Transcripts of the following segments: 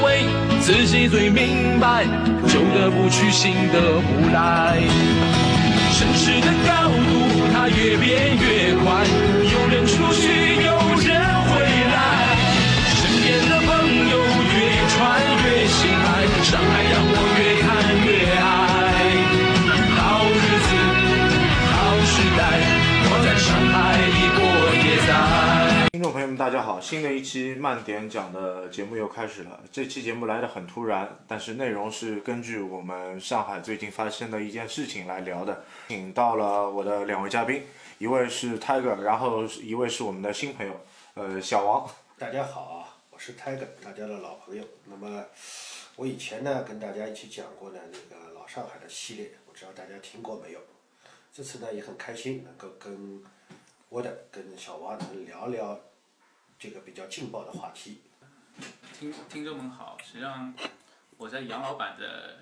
味，自己最明白，旧的不去，新的不来。城市的高度，它越变越宽，有人出去，大家好！新的一期慢点讲的节目又开始了。这期节目来的很突然，但是内容是根据我们上海最近发生的一件事情来聊的。请到了我的两位嘉宾，一位是 Tiger，然后一位是我们的新朋友，呃，小王。大家好啊，我是 Tiger，大家的老朋友。那么我以前呢跟大家一起讲过呢那个老上海的系列，不知道大家听过没有？这次呢也很开心能够跟我的跟小王能聊聊这个比较劲爆的话题。听听众们好，实际上我在杨老板的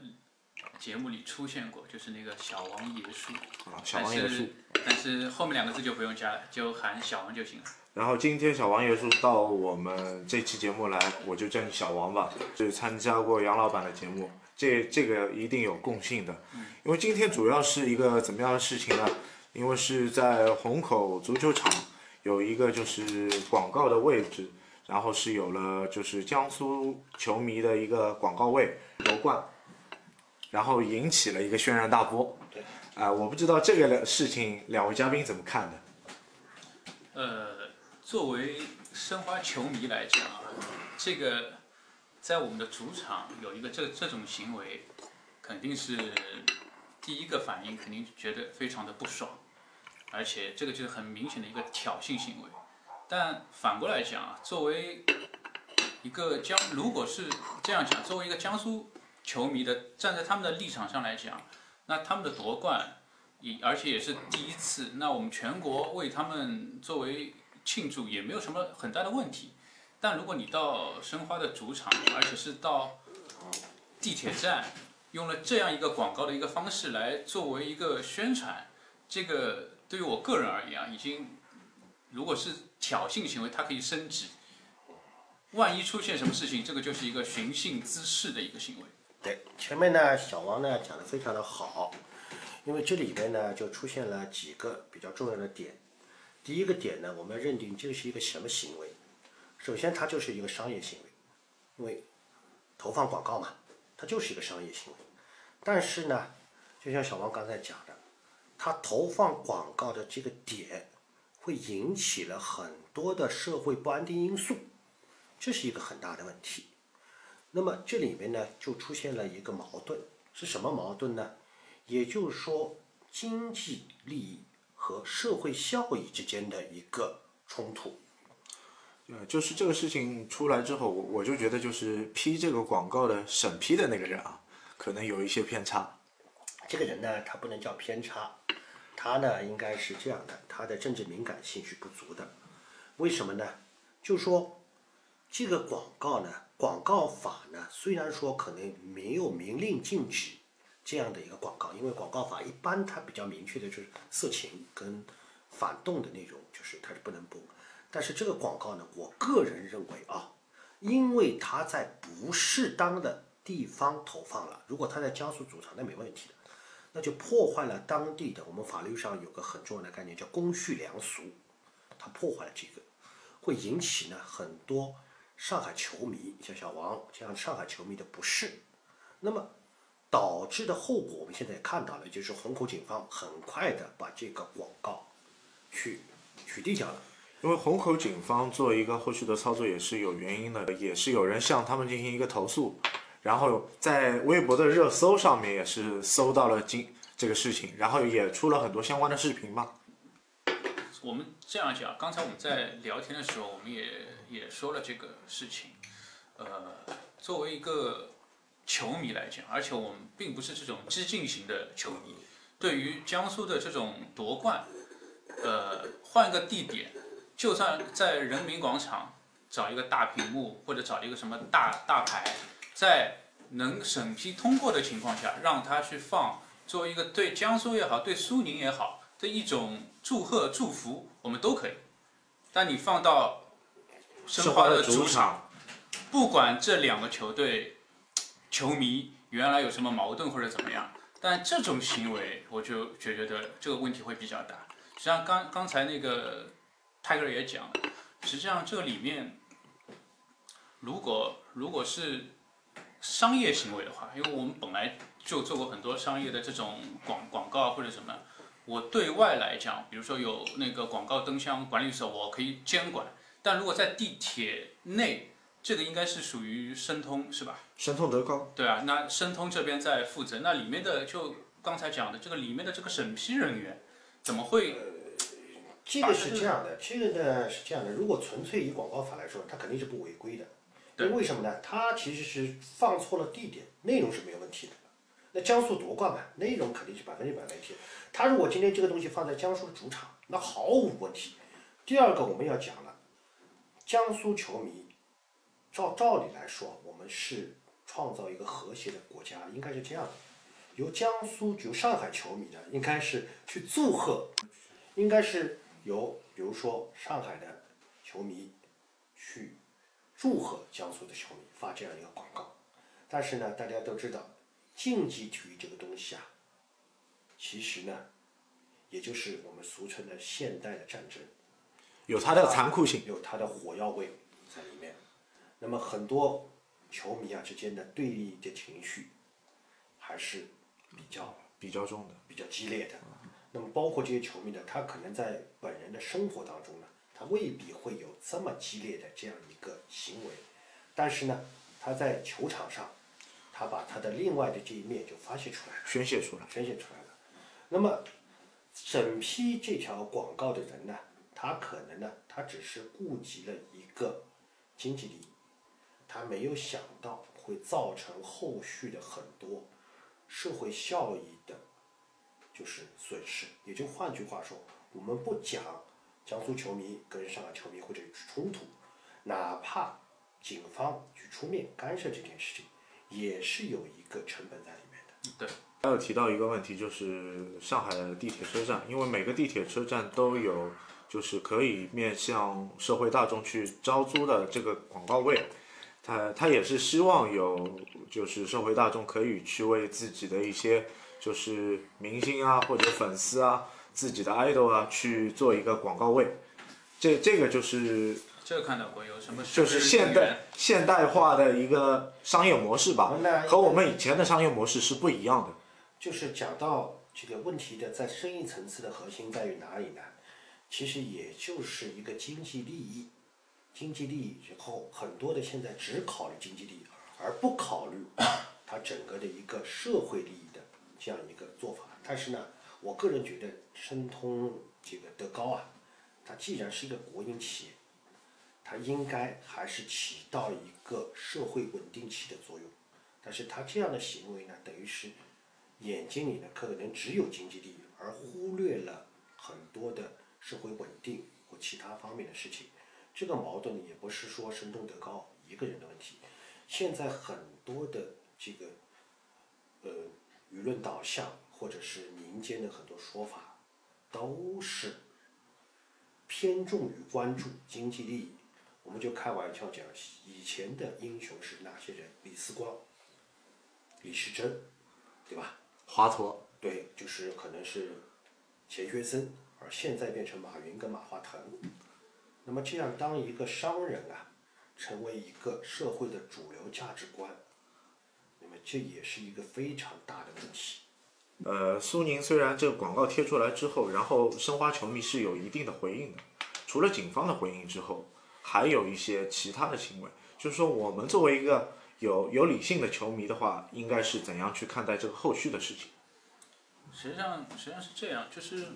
节目里出现过，就是那个小王爷叔，啊，小王爷叔。但是后面两个字就不用加了，就喊小王就行了。然后今天小王爷叔到我们这期节目来，我就叫你小王吧。就是参加过杨老板的节目，这这个一定有共性的。因为今天主要是一个怎么样的事情呢？因为是在虹口足球场有一个就是广告的位置，然后是有了就是江苏球迷的一个广告位夺冠，然后引起了一个轩然大波。对。啊、我不知道这个事情两位嘉宾怎么看的？呃，作为申花球迷来讲啊，这个在我们的主场有一个这这种行为，肯定是第一个反应，肯定觉得非常的不爽，而且这个就是很明显的一个挑衅行为。但反过来讲啊，作为一个江，如果是这样讲，作为一个江苏球迷的，站在他们的立场上来讲，那他们的夺冠，也而且也是第一次，那我们全国为他们作为庆祝也没有什么很大的问题。但如果你到申花的主场，而且是到地铁站，用了这样一个广告的一个方式来作为一个宣传，这个对于我个人而言啊，已经如果是挑衅行为，它可以升级。万一出现什么事情，这个就是一个寻衅滋事的一个行为。对，前面呢小王呢讲的非常的好，因为这里边呢就出现了几个比较重要的点。第一个点呢，我们要认定这是一个什么行为？首先，它就是一个商业行为，因为投放广告嘛，它就是一个商业行为。但是呢，就像小王刚才讲，它投放广告的这个点会引起了很多的社会不安定因素，这是一个很大的问题。那么这里面呢，就出现了一个矛盾，是什么矛盾呢？也就是说，经济利益和社会效益之间的一个冲突。呃，就是这个事情出来之后，我我就觉得就是批这个广告的审批的那个人啊，可能有一些偏差。这个人呢，他不能叫偏差，他呢应该是这样的，他的政治敏感性是不足的。为什么呢？就说这个广告呢，广告法呢，虽然说可能没有明令禁止这样的一个广告，因为广告法一般它比较明确的就是色情跟反动的内容，就是它是不能播。但是这个广告呢，我个人认为啊，因为它在不适当的地方投放了，如果它在江苏主场，那没问题的。那就破坏了当地的我们法律上有个很重要的概念叫公序良俗，它破坏了这个，会引起呢很多上海球迷，像小王这样上海球迷的不适，那么导致的后果我们现在也看到了，就是虹口警方很快的把这个广告去取缔掉了。因为虹口警方做一个后续的操作也是有原因的，也是有人向他们进行一个投诉，然后在微博的热搜上面也是搜到了今这个事情，然后也出了很多相关的视频嘛。我们这样讲，刚才我们在聊天的时候，我们也也说了这个事情。呃，作为一个球迷来讲，而且我们并不是这种激进型的球迷，对于江苏的这种夺冠，呃，换个地点，就算在人民广场找一个大屏幕，或者找一个什么大大牌，在能审批通过的情况下，让他去放，作为一个对江苏也好，对苏宁也好的一种祝贺祝福，我们都可以。但你放到申花的主场，不管这两个球队球迷原来有什么矛盾或者怎么样，但这种行为我就觉觉得这个问题会比较大。实际上刚刚才那个泰戈尔也讲了，实际上这里面，如果如果是商业行为的话，因为我们本来就做过很多商业的这种广广告或者什么，我对外来讲，比如说有那个广告灯箱管理所，我可以监管。但如果在地铁内，这个应该是属于申通是吧？申通德高，对啊，那申通这边在负责，那里面的就刚才讲的这个里面的这个审批人员，怎么会？这个是这样的，这个呢是这样的，如果纯粹以广告法来说，它肯定是不违规的。因为什么呢？他其实是放错了地点，内容是没有问题的。那江苏夺冠嘛，内容肯定是百分之百问题。他如果今天这个东西放在江苏主场，那毫无问题。第二个我们要讲了，江苏球迷，照道理来说，我们是创造一个和谐的国家，应该是这样的。由江苏由上海球迷呢，应该是去祝贺，应该是由比如说上海的球迷去祝贺江苏的球迷发这样一个广告。但是呢，大家都知道，竞技体育这个东西啊，其实呢，也就是我们俗称的现代的战争，有它的残酷性。有它的火药味在里面。那么很多球迷啊之间的对立的情绪，还是比较比较重的。比较激烈的。那么包括这些球迷呢，他可能在本人的生活当中呢，他未必会有这么激烈的这样一个行为，但是呢，他在球场上，他把他的另外的这一面就发泄出来了。宣泄出来。宣泄出来了。那么，审批这条广告的人呢，他可能呢，他只是顾及了一个经济利益，他没有想到会造成后续的很多社会效益的，就是损失。也就换句话说，我们不讲江苏球迷跟上海球迷或者冲突，哪怕警方去出面干涉这件事情，也是有一个成本在里面的。对，还有提到一个问题，就是上海的地铁车站，因为每个地铁车站都有就是可以面向社会大众去招租的这个广告位，他他也是希望有就是社会大众可以去为自己的一些就是明星啊或者粉丝啊自己的 idol 啊去做一个广告位，这这个就是这看到过有什么？就是现代现代化的一个商业模式吧，和我们以前的商业模式是不一样的。就是讲到这个问题的在生意层次的核心在于哪里呢？其实也就是一个经济利益，经济利益之后，很多的现在只考虑经济利益，而不考虑它整个的一个社会利益的这样一个做法。但是呢，我个人觉得申通这个德高啊，它既然是一个国营企业，它应该还是起到一个社会稳定器的作用。但是它这样的行为呢，等于是眼睛里呢可能只有经济利益，而忽略了很多的社会稳定或其他方面的事情。这个矛盾也不是说申通德高一个人的问题，现在很多的这个呃舆论导向或者是民间的很多说法，都是偏重于关注经济利益。我们就开玩笑讲，以前的英雄是哪些人？李四光、李时珍，对吧？华佗，对，就是可能是钱学森，而现在变成马云跟马化腾。那么这样，当一个商人啊，成为一个社会的主流价值观，那么这也是一个非常大的问题。呃，苏宁虽然这个广告贴出来之后，然后申花球迷是有一定的回应的，除了警方的回应之后，还有一些其他的行为。就是说，我们作为一个有有理性的球迷的话，应该是怎样去看待这个后续的事情？实际上，实际上是这样，就是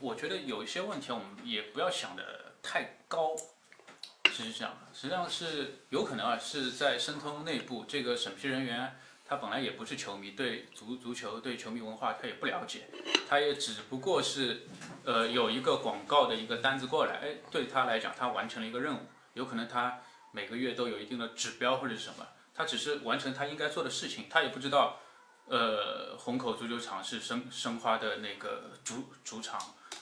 我觉得有一些问题，我们也不要想的太高。实这是这样的，实际上是有可能啊，是在申通内部这个审批人员，他本来也不是球迷，对足足球、对球迷文化他也不了解，他也只不过是，呃，有一个广告的一个单子过来，哎，对他来讲，他完成了一个任务，有可能他每个月都有一定的指标或者是什么，他只是完成他应该做的事情，他也不知道，呃，虹口足球场是申申花的那个主主场，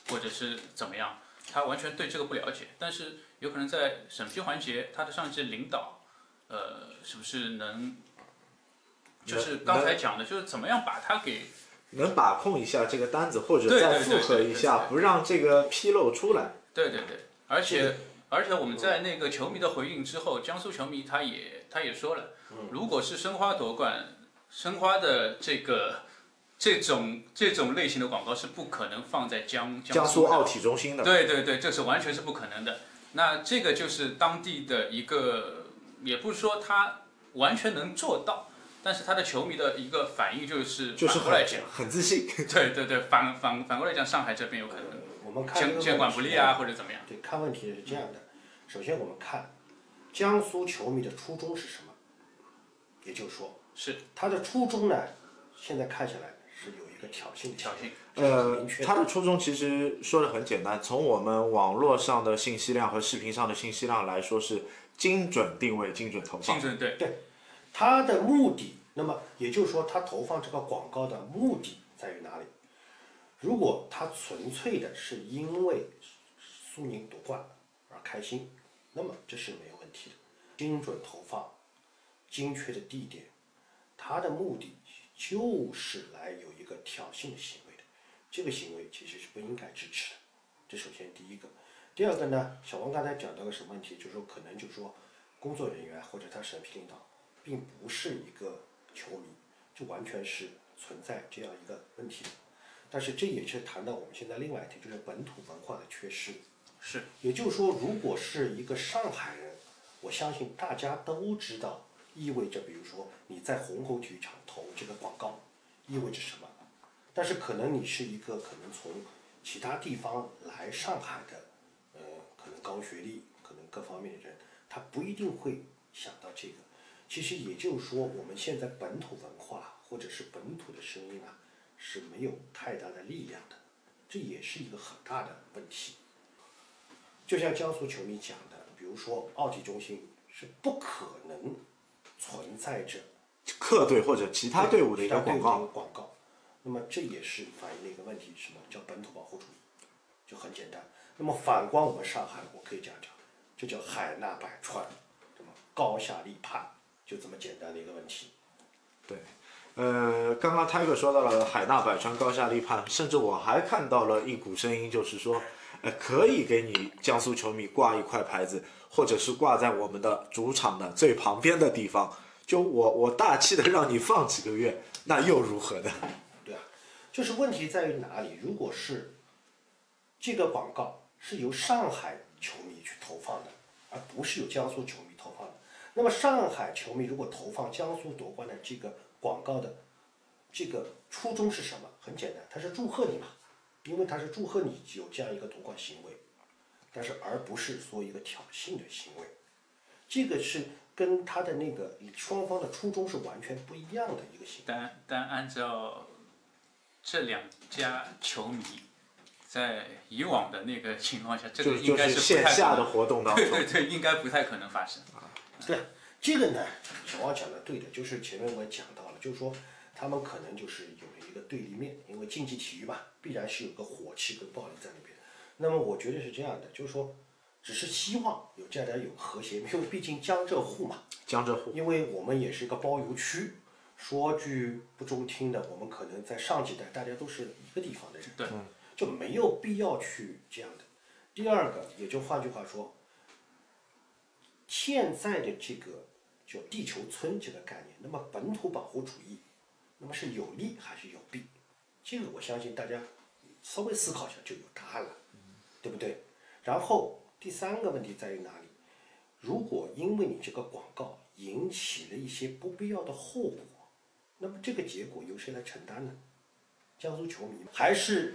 或者是怎么样，他完全对这个不了解，但是有可能在审批环节，他的上级领导，呃，是不是能，就是刚才讲的，就是怎么样把它给能把控一下这个单子，或者再复核一下，不让这个纰漏出来。对对对，而且而且我们在那个球迷的回应之后，江苏球迷他也他也说了，如果是申花夺冠，申花的这个这种这种类型的广告是不可能放在江苏江苏奥体中心的，对对对，这是完全是不可能的。那这个就是当地的一个，也不是说他完全能做到，但是他的球迷的一个反应就是就是反过来讲，很很自信。对对对，反反反过来讲，上海这边有可能我们看监监管不力啊，或者怎么样。对，看问题是这样的，首先我们看江苏球迷的初衷是什么，也就是说，是他的初衷呢，现在看起来是有一个挑衅的挑衅，呃他的初衷其实说的很简单，从我们网络上的信息量和视频上的信息量来说，是精准定位、精准投放精。准对对他的目的，那么也就是说，他投放这个广告的目的在于哪里？如果他纯粹的是因为苏宁夺冠而开心，那么这是没有问题的。精准投放，精确的地点，他的目的就是来有一个挑衅的行为的。这个行为其实是不应该支持的。这首先第一个。第二个呢，小王刚才讲到个什么问题？就是说可能就是说工作人员或者他审批领导并不是一个球迷，这完全是存在这样一个问题的。但是这也是谈到我们现在另外一点，就是本土文化的缺失。是也就是说，如果是一个上海人，我相信大家都知道，意味着比如说你在虹口体育场投这个广告，意味着什么？但是可能你是一个可能从其他地方来上海的，呃，可能高学历，可能各方面的人，他不一定会想到这个。其实也就是说，我们现在本土文化或者是本土的声音啊，是没有太大的力量的，这也是一个很大的问题。就像江苏球迷讲的，比如说奥体中心是不可能存在着客队或者其他队伍的一个广告，广告，那么这也是反映了一个问题，什么叫本土保护主义？就很简单。那么反观我们上海，我可以这样讲，这叫海纳百川，对吗？高下立判，就这么简单的一个问题。对。呃，刚刚 Tiger 说到了海纳百川、高下立判，甚至我还看到了一股声音，就是说，呃，可以给你江苏球迷挂一块牌子，或者是挂在我们的主场的最旁边的地方，就我我大气的让你放几个月，那又如何呢？对啊，就是问题在于哪里？如果是这个广告是由上海球迷去投放的，而不是由江苏球那么上海球迷如果投放江苏夺冠的这个广告的这个初衷是什么？很简单，他是祝贺你嘛，因为他是祝贺你有这样一个夺冠行为，但是而不是说一个挑衅的行为，这个是跟他的那个双方的初衷是完全不一样的一个行为。但但按照这两家球迷在以往的那个情况下，这个应该是线下的活动当中对，对对，应该不太可能发生。对，这个呢，小王讲的对的，就是前面我也讲到了，就是说他们可能就是有了一个对立面，因为竞技体育嘛，必然是有个火气跟暴力在里边。那么我觉得是这样的，就是说，只是希望有这样的有和谐，因为毕竟江浙沪嘛，江浙沪因为我们也是一个包邮区，说句不中听的，我们可能在上几代大家都是一个地方的人，对，就没有必要去这样的。第二个，也就换句话说，现在的这个叫地球村这个概念，那么本土保护主义，那么是有利还是有弊？这个我相信大家稍微思考一下就有答案了，对不对？然后第三个问题在于哪里？如果因为你这个广告引起了一些不必要的后果，那么这个结果由谁来承担呢？江苏球迷还是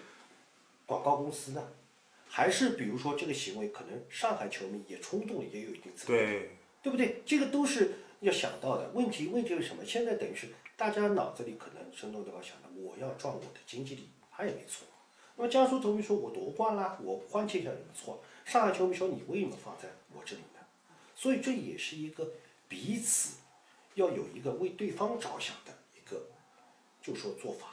广告公司呢？还是比如说这个行为可能上海球迷也冲动了，也有一定责任。对，对不对？这个都是要想到的。问题问题是什么？现在等于是大家脑子里可能生动都要想的，我要赚我的经济利益，他也没错。那么江苏球迷说我夺冠啦，我欢庆一下也没错。上海球迷说你为什么放在我这里呢？所以这也是一个彼此要有一个为对方着想的一个，就说做法。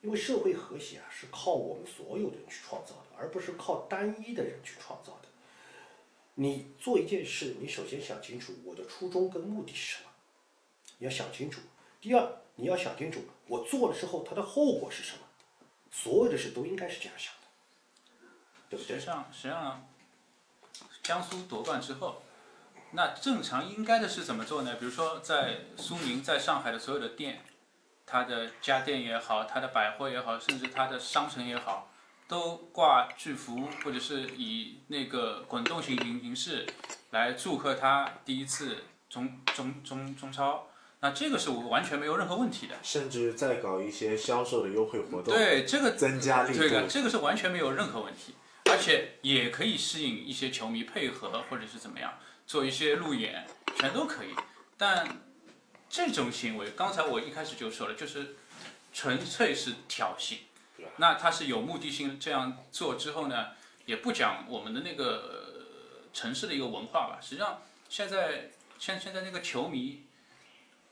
因为社会和谐啊是靠我们所有人去创造的，而不是靠单一的人去创造的。你做一件事，你首先想清楚我的初衷跟目的是什么，你要想清楚。第二，你要想清楚我做了之后它的后果是什么。所有的事都应该是这样想的，对不对实际？上，实际上，江苏夺冠之后，那正常应该的是怎么做呢？比如说，在苏宁在上海的所有的店，它的家电也好，它的百货也好，甚至它的商城也好，都挂巨幅或者是以那个滚动型形形式来祝贺他第一次中中中中超。那这个是我完全没有任何问题的。甚至再搞一些销售的优惠活动，对这个增加力度这个这个是完全没有任何问题，而且也可以吸引一些球迷配合，或者是怎么样，做一些路演，全都可以。但这种行为，刚才我一开始就说了，就是纯粹是挑衅。那他是有目的性这样做之后呢，也不讲我们的那个城市的一个文化吧。实际上，现在现现在那个球迷。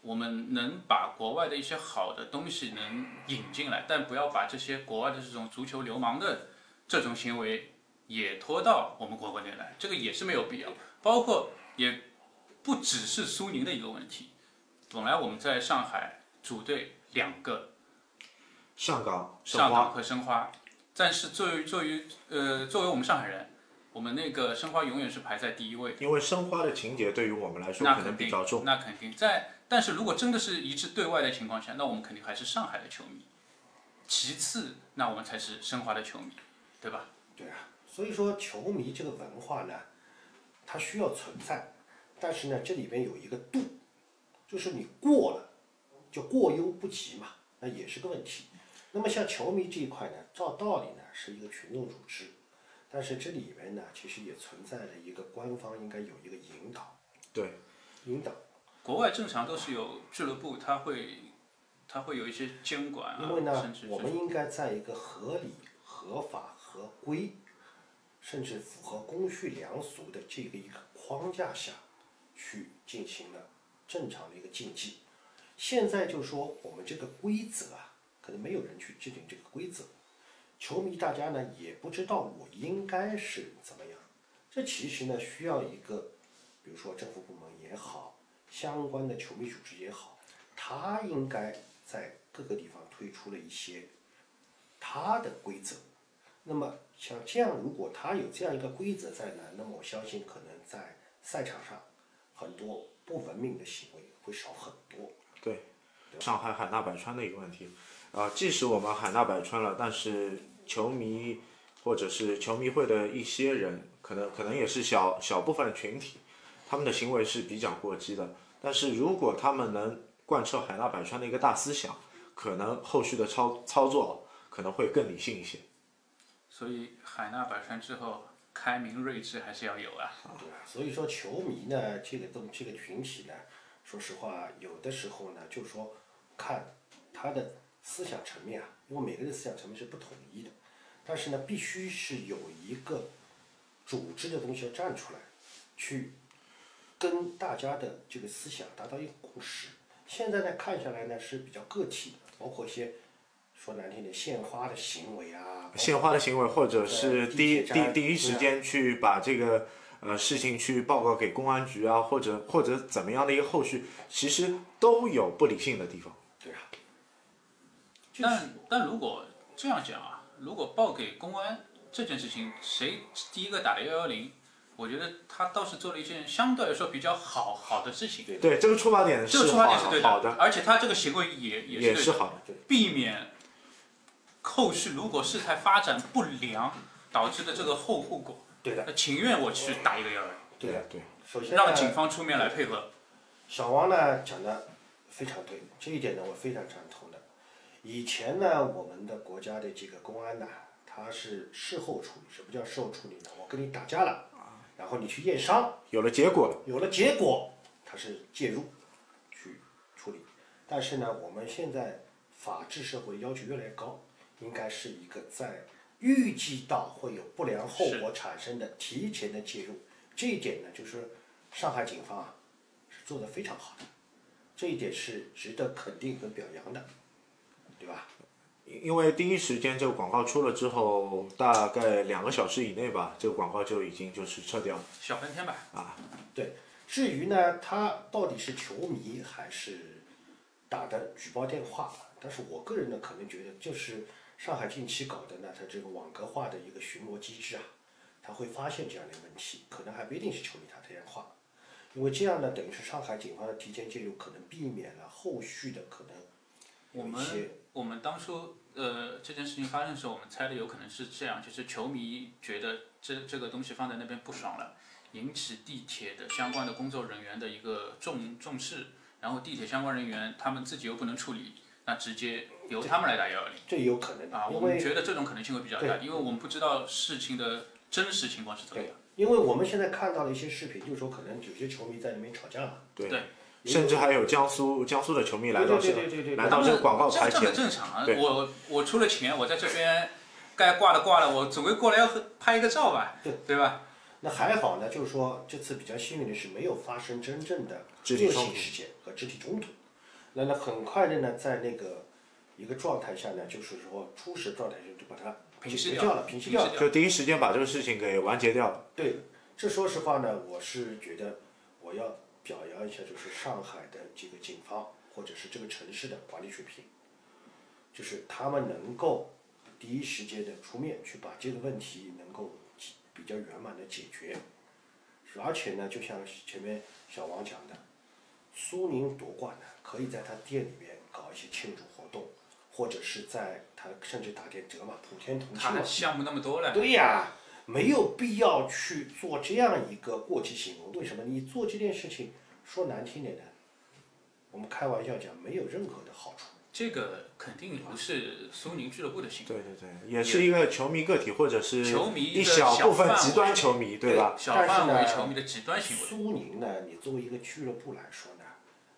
我们能把国外的一些好的东西能引进来，但不要把这些国外的这种足球流氓的这种行为也拖到我们国国内来，这个也是没有必要。包括也不只是苏宁的一个问题，本来我们在上海主队两个，上港、上港，和申花，但是作为作为呃作为我们上海人，我们那个申花永远是排在第一位。因为申花的情节对于我们来说可能那肯定比较重，，那肯定在。但是如果真的是一致对外的情况下，那我们肯定还是上海的球迷。其次，那我们才是申花的球迷，对吧？对啊，所以说球迷这个文化呢，它需要存在，但是呢，这里边有一个度，就是你过了，就过犹不及嘛，那也是个问题。那么像球迷这一块呢，照道理呢是一个群众组织，但是这里面呢，其实也存在着一个官方应该有一个引导，对，引导。国外正常都是有俱乐部，他会他会有一些监管啊因为，呢，我们应该在一个合理、合法、合规，甚至符合公序良俗的这个一个框架下，去进行了正常的一个竞技。现在就说我们这个规则啊，可能没有人去制定这个规则，球迷大家呢也不知道我应该是怎么样。这其实呢需要一个，比如说政府部门也好，相关的球迷组织也好，他应该在各个地方推出了一些他的规则。那么像这样，如果他有这样一个规则在呢，那么我相信可能在赛场上很多不文明的行为会少很多。对，上海海纳百川的一个问题，啊、即使我们海纳百川了，但是球迷或者是球迷会的一些人，可能可能也是小小部分群体，他们的行为是比较过激的。但是如果他们能贯彻海纳百川的一个大思想，可能后续的操操作可能会更理性一些。所以海纳百川之后，开明睿智还是要有啊。对啊？所以说球迷呢，这个东这个群体呢，说实话，有的时候呢，就是说看他的思想层面啊，因为每个人的思想层面是不统一的，但是呢，必须是有一个组织的东西要站出来，去跟大家的这个思想达到一个共识。现在呢，看下来呢是比较个体的，包括一些说难听点献花的行为啊，献花的行为，或者是第一第第一时间去把这个呃事情去报告给公安局啊，或者或者怎么样的一个后续，其实都有不理性的地方。但但如果这样讲啊，如果报给公安这件事情，谁第一个打幺幺零？我觉得他倒是做了一件相对来说比较好好的事情。对对，这个出发点这个出发点是对的，而且他这个行为也也是好的。避免后续如果事态发展不良导致的这个后后果。对的，那情愿我去打一个幺幺零，对的。对，首先让警方出面来配合。小王呢讲的非常对，这一点呢我非常赞同的。以前呢，我们的国家的这个公安呢，他是事后处理。什么叫事后处理呢？我跟你打架了，然后你去验伤，有了结果了，有了结果，他是介入去处理。但是呢，我们现在法治社会要求越来越高，应该是一个在预计到会有不良后果产生的提前的介入。这一点呢，就是上海警方啊是做得非常好的，这一点是值得肯定和表扬的？因为第一时间这个广告出了之后，大概两个小时以内吧，这个广告就已经就是撤掉了。小半天吧。啊对，至于呢，他到底是球迷还是打的举报电话，但是我个人呢，可能觉得就是上海近期搞的呢，它这个网格化的一个巡逻机制啊，他会发现这样的问题，可能还不一定是球迷打的电话，因为这样呢，等于是上海警方的提前介入，可能避免了后续的可能我们我们当初呃这件事情发生的时候，我们猜的有可能是这样，就是球迷觉得这这个东西放在那边不爽了，引起地铁的相关的工作人员的一个重重视，然后地铁相关人员他们自己又不能处理，那直接由他们来打幺幺零这有可能，啊，我们觉得这种可能性会比较大，因为我们不知道事情的真实情况是怎么样。因为我们现在看到了一些视频，就是说可能有些球迷在里面吵架了，对，对甚至还有江苏江苏的球迷来到这对对对对对来到这个广告牌前这这很，正常啊。我我出了钱，我在这边该挂的挂了，我总归过来要拍一个照吧，对对吧？那还好呢，就是说这次比较幸运的是没有发生真正的恶肢体冲突性事件和肢体冲突。那那，很快的呢，在那个一个状态下呢，就是说初始状态下就把它平息掉了，平息掉了。就第一时间把这个事情给完结掉了。对，这说实话呢，我是觉得我要表扬一下，就是上海的这个警方或者是这个城市的管理水平，就是他们能够第一时间的出面去把这个问题能够比较圆满的解决，而且呢，就像前面小王讲的，苏宁夺冠呢，可以在他店里面搞一些庆祝活动，或者是在他甚至打点折嘛，普天同庆嘛。他的。项目那么多了，对呀，没有必要去做这样一个过激行为。为什么？你做这件事情，说难听点呢，我们开玩笑讲，没有任何的好处。这个肯定不是苏宁俱乐部的行为。对对对，也是一个球迷个体或者是球迷一小部分极端球迷，对吧？小但是范围呢球迷的极端行为。苏宁呢，你作为一个俱乐部来说呢，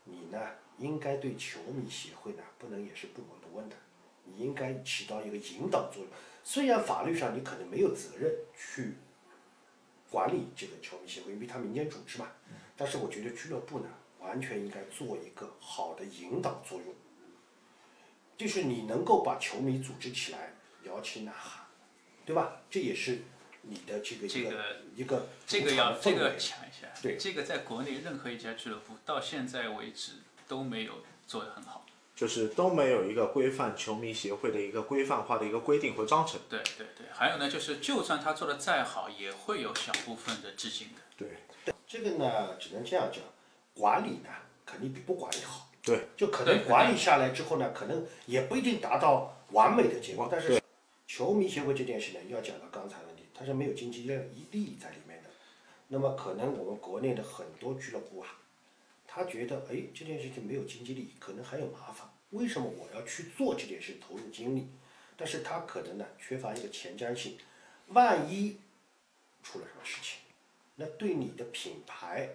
你呢应该对球迷协会呢不能也是不闻不问的，你应该起到一个引导作用。虽然法律上你可能没有责任去管理这个球迷协会，因为它民间组织嘛，但是我觉得俱乐部呢完全应该做一个好的引导作用，就是你能够把球迷组织起来，摇旗呐喊，对吧？这也是你的这个这个一个这个要这个围抢一下，对这个在国内任何一家俱乐部到现在为止都没有做得很好。就是都没有一个规范球迷协会的一个规范化的一个规定和章程。对对对，还有呢，就是就算他做的再好，也会有小部分的致敬的。对这个呢，只能这样讲，管理呢肯定比不管理好。对，就可能管理下来之后呢，可能也不一定达到完美的结果。但是球迷协会这件事呢，要讲到刚才问题，它是没有经济利利益在里面的。那么可能我们国内的很多俱乐部啊，他觉得哎这件事情没有经济利益，可能还有麻烦。为什么我要去做这件事，投入精力？但是他可能呢缺乏一个前瞻性，万一出了什么事情，那对你的品牌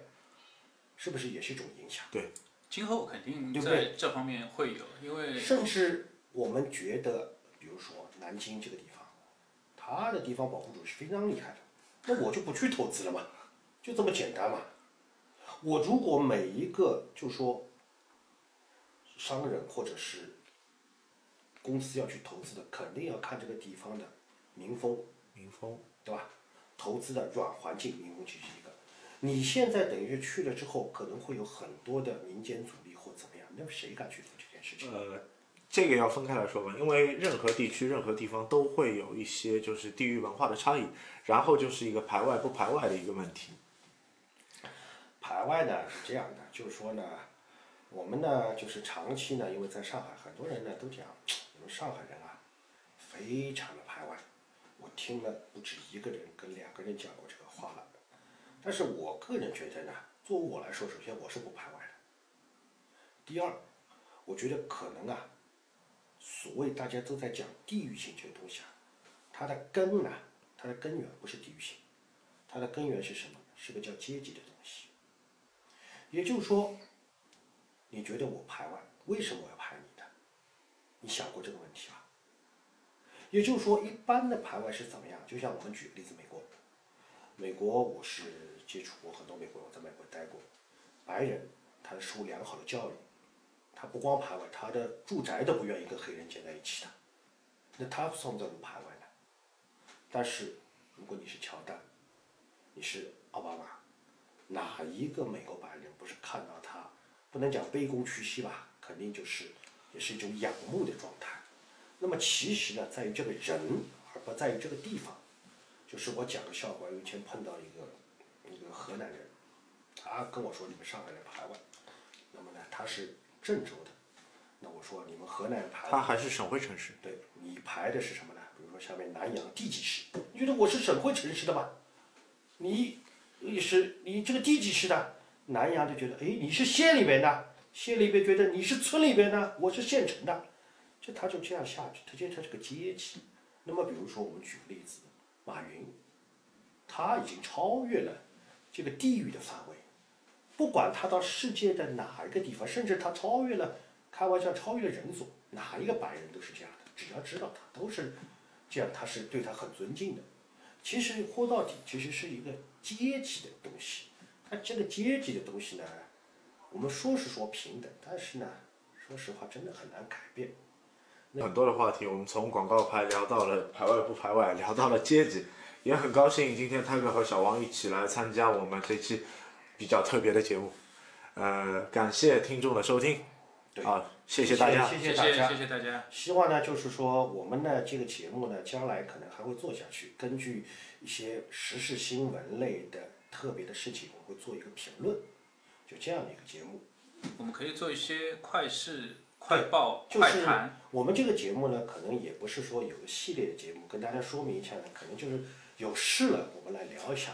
是不是也是一种影响？对今后肯定对不对在这方面会有，因为甚至我们觉得，比如说南京这个地方，它的地方保护主是非常厉害的，那我就不去投资了嘛，就这么简单嘛。我如果每一个就说商人或者是公司要去投资的，肯定要看这个地方的民风，民风对吧？投资的软环境，民风其实是一个。你现在等于是去了之后，可能会有很多的民间阻力或怎么样，那么谁敢去做这件事情？呃，这个要分开来说吧，因为任何地区、任何地方都会有一些就是地域文化的差异，然后就是一个排外不排外的一个问题。排外呢是这样的，就是说呢，我们呢就是长期呢，因为在上海，很多人呢都讲，你们上海人啊，非常的排外。我听了不止一个人跟两个人讲过这个话了，但是我个人觉得呢，作为我来说，首先我是不排外的。第二，我觉得可能啊，所谓大家都在讲地域性这个东西啊，它的根呢，它的根源不是地域性，它的根源是什么？是个叫阶级的东西。也就是说，你觉得我排外，为什么我要排你的？你想过这个问题吧？也就是说，一般的排外是怎么样？就像我们举个例子，美国，美国我是接触过很多美国人，在美国待过，白人他受良好的教育，他不光排外，他的住宅都不愿意跟黑人建在一起的，那他算不算排外呢？但是如果你是乔丹，你是奥巴马，哪一个美国白人不是看到他，不能讲卑躬屈膝吧，肯定就是也是一种仰慕的状态。那么其实呢，在于这个人，而不在于这个地方。就是我讲个笑话，有一天碰到一个一个河南人，他跟我说你们上海人排外，那么呢他是郑州的，那我说你们河南人排外，它还是省会城市。对你排的是什么呢？比如说下面南阳地级市，你觉得我是省会城市的吧？你你是你这个地级市的，南阳就觉得哎你是县里边的，县里边觉得你是村里边的，我是县城的，就他就这样下去，他觉得他是个阶级。那么比如说我们举个例子，马云，他已经超越了这个地域的范围，不管他到世界的哪一个地方，甚至他超越了，开玩笑超越了人族，哪一个白人都是这样的，只要知道他都是这样，他是对他很尊敬的。其实说到底，其实是一个阶级的东西。它这个阶级的东西呢，我们说是说平等，但是呢，说实话真的很难改变。很多的话题，我们从广告牌聊到了排外不排外，聊到了阶级，也很高兴今天泰哥和小王一起来参加我们这期比较特别的节目。呃，感谢听众的收听，对啊，谢谢大家。谢谢大家，谢谢大家。希望呢，就是说我们呢这个节目呢，将来可能还会做下去，根据一些时事新闻类的特别的事情，我会做一个评论，就这样的一个节目。我们可以做一些快事、快报、就是快谈。我们这个节目呢，可能也不是说有个系列的节目，跟大家说明一下呢，可能就是有事了，我们来聊一下。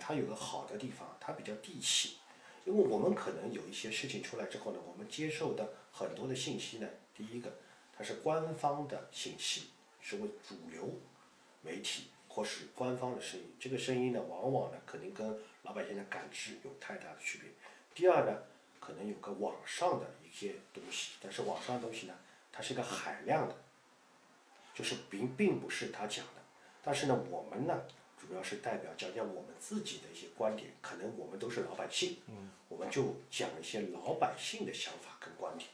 它有个好的地方，它比较地气，因为我们可能有一些事情出来之后呢，我们接受的很多的信息呢，第一个它是官方的信息，是为主流媒体或是官方的声音，这个声音呢，往往呢可能跟老百姓的感知有太大的区别。第二呢，可能有个网上的一些东西，但是网上的东西呢，它是一个海量的，就是并并不是他讲的，但是呢，我们呢主要是代表讲讲我们自己的一些观点，可能我们都是老百姓，嗯，我们就讲一些老百姓的想法跟观点。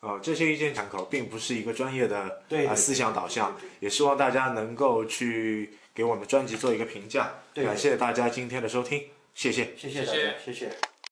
呃，这些意见参考并不是一个专业的对思想导向也希望大家能够去给我们专辑做一个评价。感谢大家今天的收听，谢谢。谢谢大谢谢家，谢谢